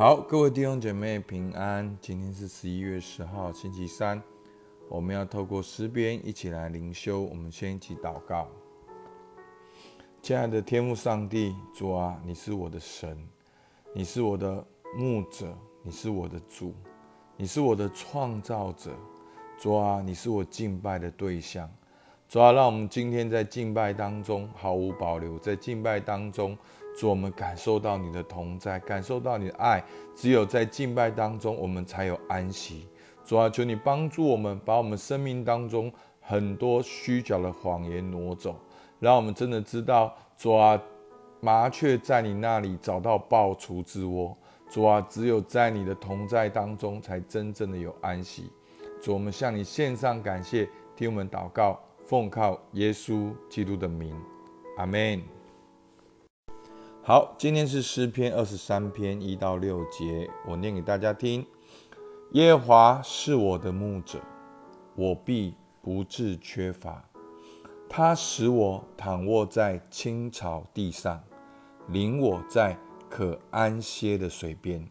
好，各位弟兄姐妹平安。今天是十一月十号，星期三。我们要透过诗篇一起来灵修。我们先一起祷告。亲爱的天父上帝，主啊，你是我的神，你是我的牧者，你是我的主，你是我的创造者。主啊，你是我敬拜的对象。主啊，让我们今天在敬拜当中毫无保留，在敬拜当中，主我们感受到你的同在，感受到你的爱。只有在敬拜当中，我们才有安息。主啊，求你帮助我们，把我们生命当中很多虚假的谎言挪走，让我们真的知道，主啊，麻雀在你那里找到爆雏之窝。主啊，只有在你的同在当中，才真正的有安息。主，我们向你献上感谢，听我们祷告。奉靠耶稣基督的名，阿门。好，今天是诗篇二十三篇一到六节，我念给大家听。耶和华是我的牧者，我必不致缺乏。他使我躺卧在青草地上，领我在可安歇的水边。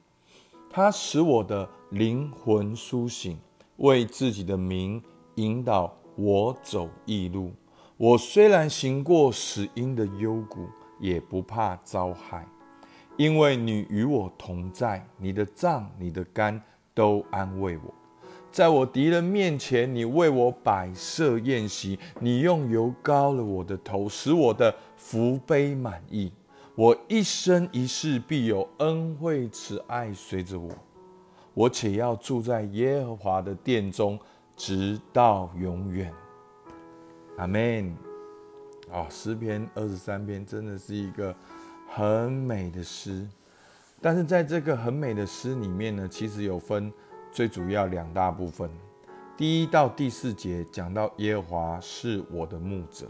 他使我的灵魂苏醒，为自己的名引导。我走异路，我虽然行过死荫的幽谷，也不怕遭害，因为你与我同在，你的杖、你的肝都安慰我。在我敌人面前，你为我摆设宴席，你用油膏了我的头，使我的福杯满溢。我一生一世必有恩惠慈爱随着我，我且要住在耶和华的殿中。直到永远，阿门。哦，诗篇二十三篇真的是一个很美的诗，但是在这个很美的诗里面呢，其实有分最主要两大部分。第一到第四节讲到耶和华是我的牧者，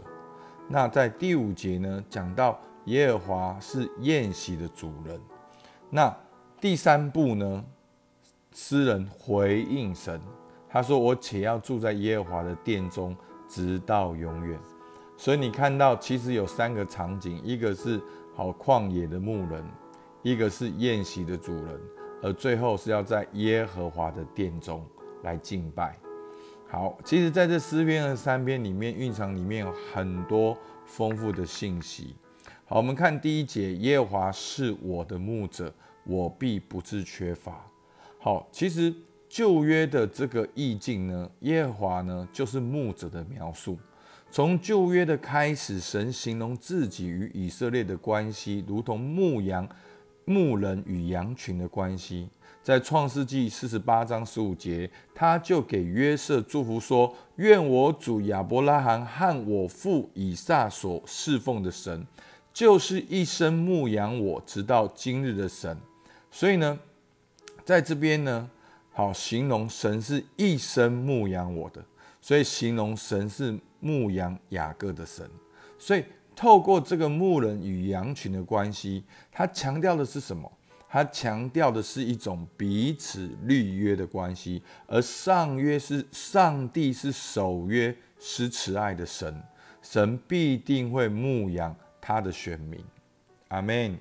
那在第五节呢讲到耶和华是宴席的主人。那第三步呢，诗人回应神。他说：“我且要住在耶和华的殿中，直到永远。”所以你看到，其实有三个场景：一个是好旷野的牧人，一个是宴席的主人，而最后是要在耶和华的殿中来敬拜。好，其实在这诗篇和三篇里面，蕴藏里面有很多丰富的信息。好，我们看第一节：“耶和华是我的牧者，我必不致缺乏。”好，其实。旧约的这个意境呢，耶和华呢就是牧者的描述。从旧约的开始，神形容自己与以色列的关系，如同牧羊牧人与羊群的关系。在创世纪四十八章十五节，他就给约瑟祝福说：“愿我主亚伯拉罕和我父以撒所侍奉的神，就是一生牧养我直到今日的神。”所以呢，在这边呢。好，形容神是一生牧养我的，所以形容神是牧羊雅各的神。所以透过这个牧人与羊群的关系，他强调的是什么？他强调的是一种彼此立约的关系。而上约是上帝是守约施慈爱的神，神必定会牧养他的选民。阿门。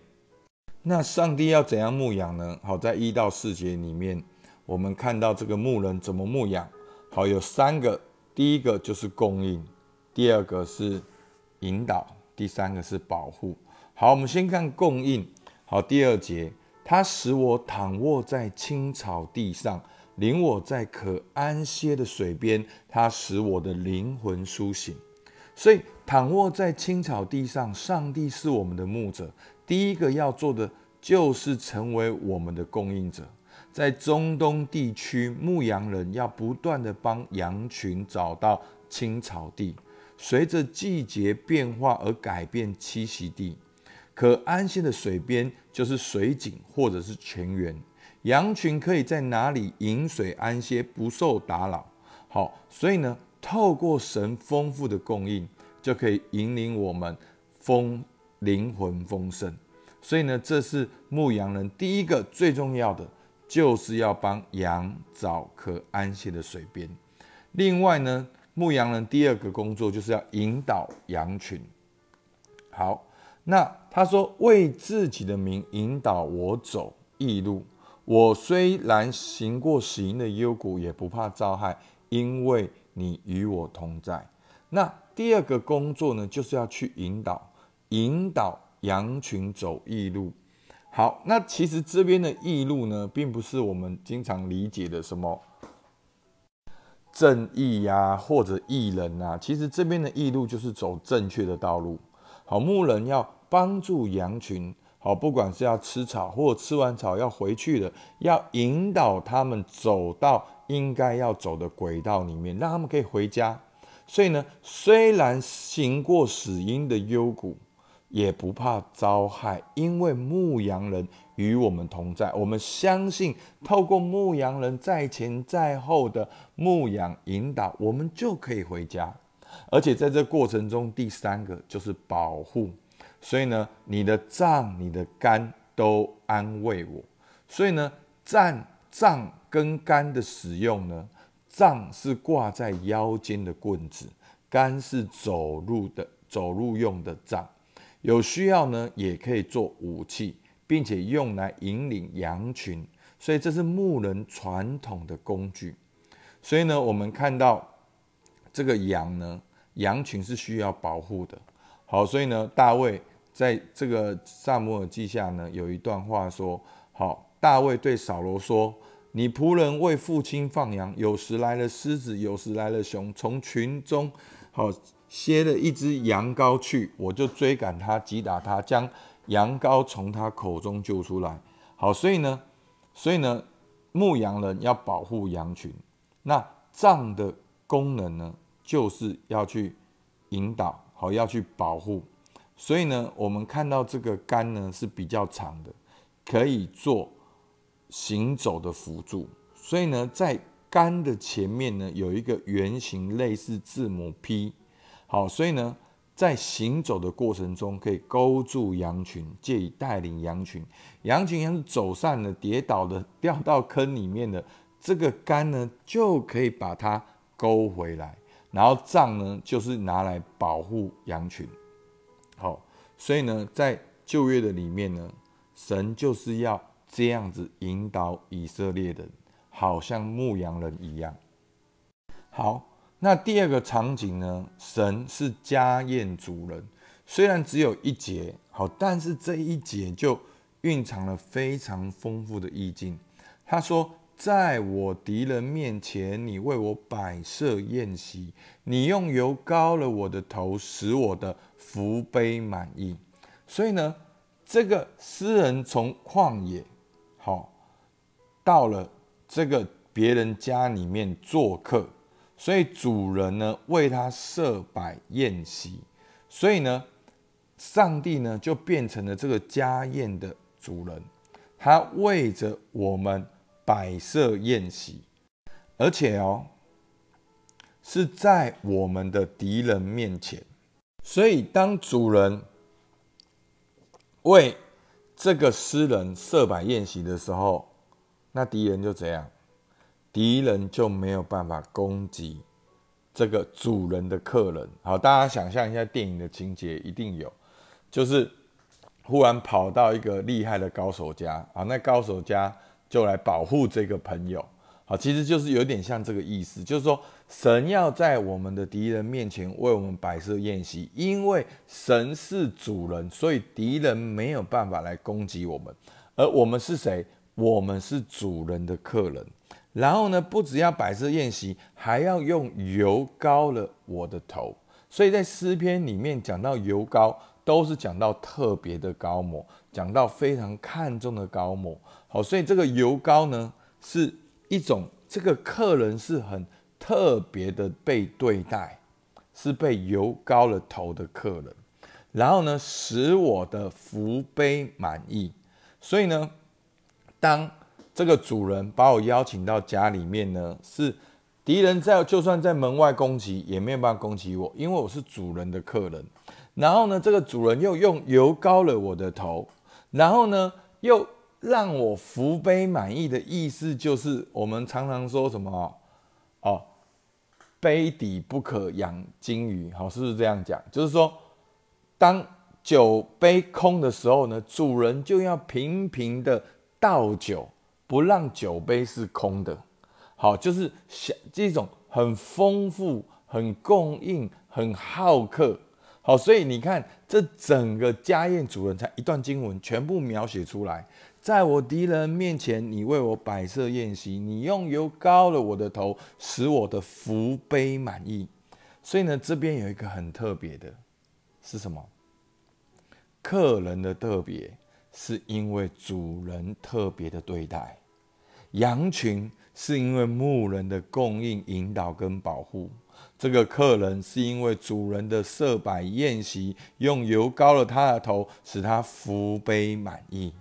那上帝要怎样牧养呢？好，在一到四节里面。我们看到这个牧人怎么牧养，好有三个，第一个就是供应，第二个是引导，第三个是保护。好，我们先看供应。好，第二节，他使我躺卧在青草地上，领我在可安歇的水边，他使我的灵魂苏醒。所以躺卧在青草地上，上帝是我们的牧者，第一个要做的就是成为我们的供应者。在中东地区，牧羊人要不断的帮羊群找到青草地，随着季节变化而改变栖息地。可安心的水边就是水井或者是泉源，羊群可以在哪里饮水安歇，不受打扰。好，所以呢，透过神丰富的供应，就可以引领我们丰灵魂丰盛。所以呢，这是牧羊人第一个最重要的。就是要帮羊找可安歇的水边。另外呢，牧羊人第二个工作就是要引导羊群。好，那他说为自己的名引导我走异路，我虽然行过死荫的幽谷，也不怕遭害，因为你与我同在。那第二个工作呢，就是要去引导，引导羊群走义路。好，那其实这边的义路呢，并不是我们经常理解的什么正义呀，或者义人啊。其实这边的义路就是走正确的道路。好，牧人要帮助羊群。好，不管是要吃草，或者吃完草要回去了，要引导他们走到应该要走的轨道里面，让他们可以回家。所以呢，虽然行过死荫的幽谷，也不怕遭害，因为牧羊人与我们同在。我们相信，透过牧羊人在前在后的牧养引导，我们就可以回家。而且在这过程中，第三个就是保护。所以呢，你的脏、你的肝都安慰我。所以呢，杖、杖跟肝的使用呢，脏是挂在腰间的棍子，肝是走路的、走路用的杖。有需要呢，也可以做武器，并且用来引领羊群。所以这是牧人传统的工具。所以呢，我们看到这个羊呢，羊群是需要保护的。好，所以呢，大卫。在这个萨摩尔记下呢，有一段话说：“好，大卫对扫罗说：‘你仆人为父亲放羊，有时来了狮子，有时来了熊，从群中好歇了一只羊羔去，我就追赶他，击打他，将羊羔从他口中救出来。’好，所以呢，所以呢，牧羊人要保护羊群，那杖的功能呢，就是要去引导，好，要去保护。”所以呢，我们看到这个杆呢是比较长的，可以做行走的辅助。所以呢，在杆的前面呢有一个圆形类似字母 P。好，所以呢，在行走的过程中可以勾住羊群，借以带领羊群。羊群要是走散了、跌倒的、掉到坑里面的，这个杆呢就可以把它勾回来。然后杖呢就是拿来保护羊群。好，所以呢，在旧约的里面呢，神就是要这样子引导以色列人，好像牧羊人一样。好，那第二个场景呢，神是家宴主人，虽然只有一节，好，但是这一节就蕴藏了非常丰富的意境。他说。在我敌人面前，你为我摆设宴席，你用油膏了我的头，使我的福杯满意。所以呢，这个诗人从旷野好到了这个别人家里面做客，所以主人呢为他设摆宴席，所以呢，上帝呢就变成了这个家宴的主人，他为着我们。摆设宴席，而且哦，是在我们的敌人面前。所以，当主人为这个诗人设摆宴席的时候，那敌人就怎样？敌人就没有办法攻击这个主人的客人。好，大家想象一下电影的情节，一定有，就是忽然跑到一个厉害的高手家啊，那高手家。就来保护这个朋友，好，其实就是有点像这个意思，就是说神要在我们的敌人面前为我们摆设宴席，因为神是主人，所以敌人没有办法来攻击我们。而我们是谁？我们是主人的客人。然后呢，不只要摆设宴席，还要用油膏了我的头。所以在诗篇里面讲到油膏，都是讲到特别的膏抹，讲到非常看重的膏抹。好，所以这个油膏呢，是一种这个客人是很特别的被对待，是被油膏了头的客人，然后呢，使我的福杯满意。所以呢，当这个主人把我邀请到家里面呢，是敌人在就算在门外攻击，也没有办法攻击我，因为我是主人的客人。然后呢，这个主人又用油膏了我的头，然后呢，又。让我福杯满意的意思，就是我们常常说什么哦，杯底不可养金鱼，好，是不是这样讲？就是说，当酒杯空的时候呢，主人就要频频的倒酒不让酒杯是空的。好，就是想这种很丰富、很供应、很好客。好，所以你看，这整个家宴主人才一段经文，全部描写出来。在我敌人面前，你为我摆设宴席，你用油膏了我的头，使我的福杯满意。所以呢，这边有一个很特别的，是什么？客人的特别，是因为主人特别的对待羊群，是因为牧人的供应、引导跟保护。这个客人是因为主人的设摆宴席，用油膏了他的头，使他福杯满意。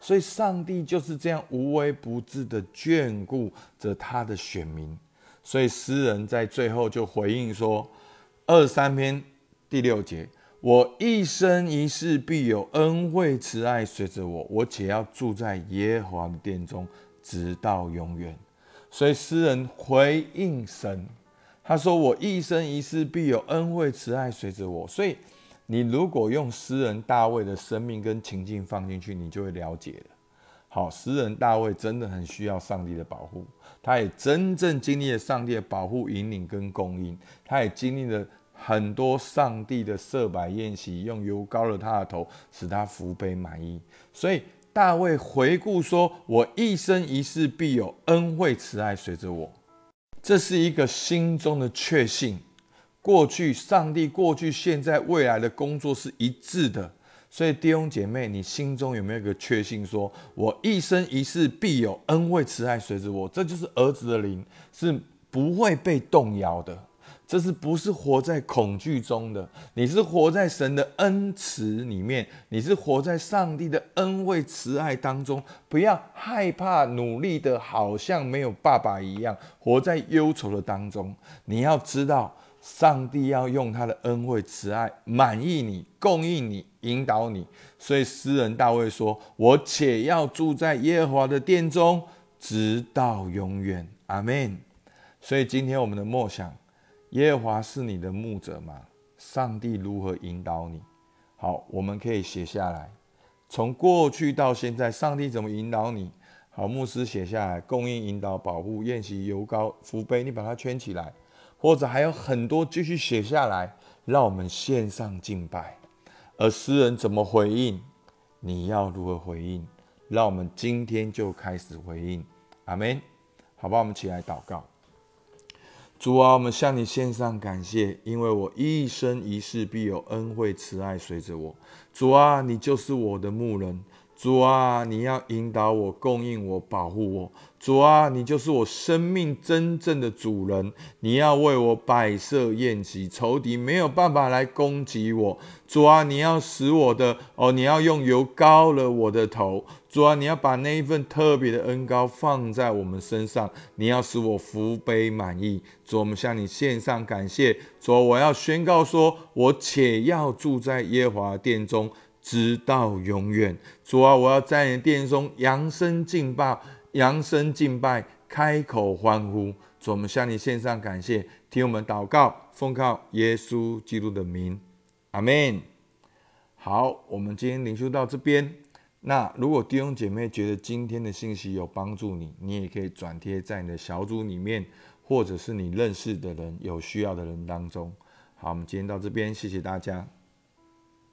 所以，上帝就是这样无微不至的眷顾着他的选民。所以，诗人在最后就回应说：“二三篇第六节，我一生一世必有恩惠慈爱随着我，我且要住在耶和华的殿中，直到永远。”所以，诗人回应神。他说：“我一生一世必有恩惠慈爱随着我。”所以，你如果用诗人大卫的生命跟情境放进去，你就会了解了。好，诗人大卫真的很需要上帝的保护，他也真正经历了上帝的保护、引领跟供应，他也经历了很多上帝的设摆宴席，用油膏了他的头，使他福杯满意。所以，大卫回顾说：“我一生一世必有恩惠慈爱随着我。”这是一个心中的确信，过去上帝、过去、现在、未来的工作是一致的。所以弟兄姐妹，你心中有没有一个确信，说我一生一世必有恩惠慈爱随着我？这就是儿子的灵，是不会被动摇的。这是不是活在恐惧中的？你是活在神的恩慈里面，你是活在上帝的恩惠慈爱当中。不要害怕，努力的好像没有爸爸一样，活在忧愁的当中。你要知道，上帝要用他的恩惠慈爱满意你、供应你、引导你。所以诗人大卫说：“我且要住在耶和华的殿中，直到永远。”阿门。所以今天我们的默想。耶和华是你的牧者吗？上帝如何引导你？好，我们可以写下来。从过去到现在，上帝怎么引导你？好，牧师写下来，供应、引导、保护、宴席、油膏、福杯，你把它圈起来，或者还有很多继续写下来，让我们献上敬拜。而诗人怎么回应？你要如何回应？让我们今天就开始回应。阿门。好吧，我们起来祷告。主啊，我们向你献上感谢，因为我一生一世必有恩惠慈爱随着我。主啊，你就是我的牧人。主啊，你要引导我、供应我、保护我。主啊，你就是我生命真正的主人。你要为我摆设宴席，仇敌没有办法来攻击我。主啊，你要使我的哦，你要用油膏了我的头。主啊，你要把那一份特别的恩膏放在我们身上。你要使我福杯满溢。主，我们向你献上感谢。主，我要宣告说，我且要住在耶和华殿中。直到永远，主啊，我要在你的殿中扬声敬拜，扬声敬拜，开口欢呼。主，我们向你献上感谢，听我们祷告，奉靠耶稣基督的名，阿门。好，我们今天领修到这边。那如果弟兄姐妹觉得今天的信息有帮助你，你也可以转贴在你的小组里面，或者是你认识的人有需要的人当中。好，我们今天到这边，谢谢大家。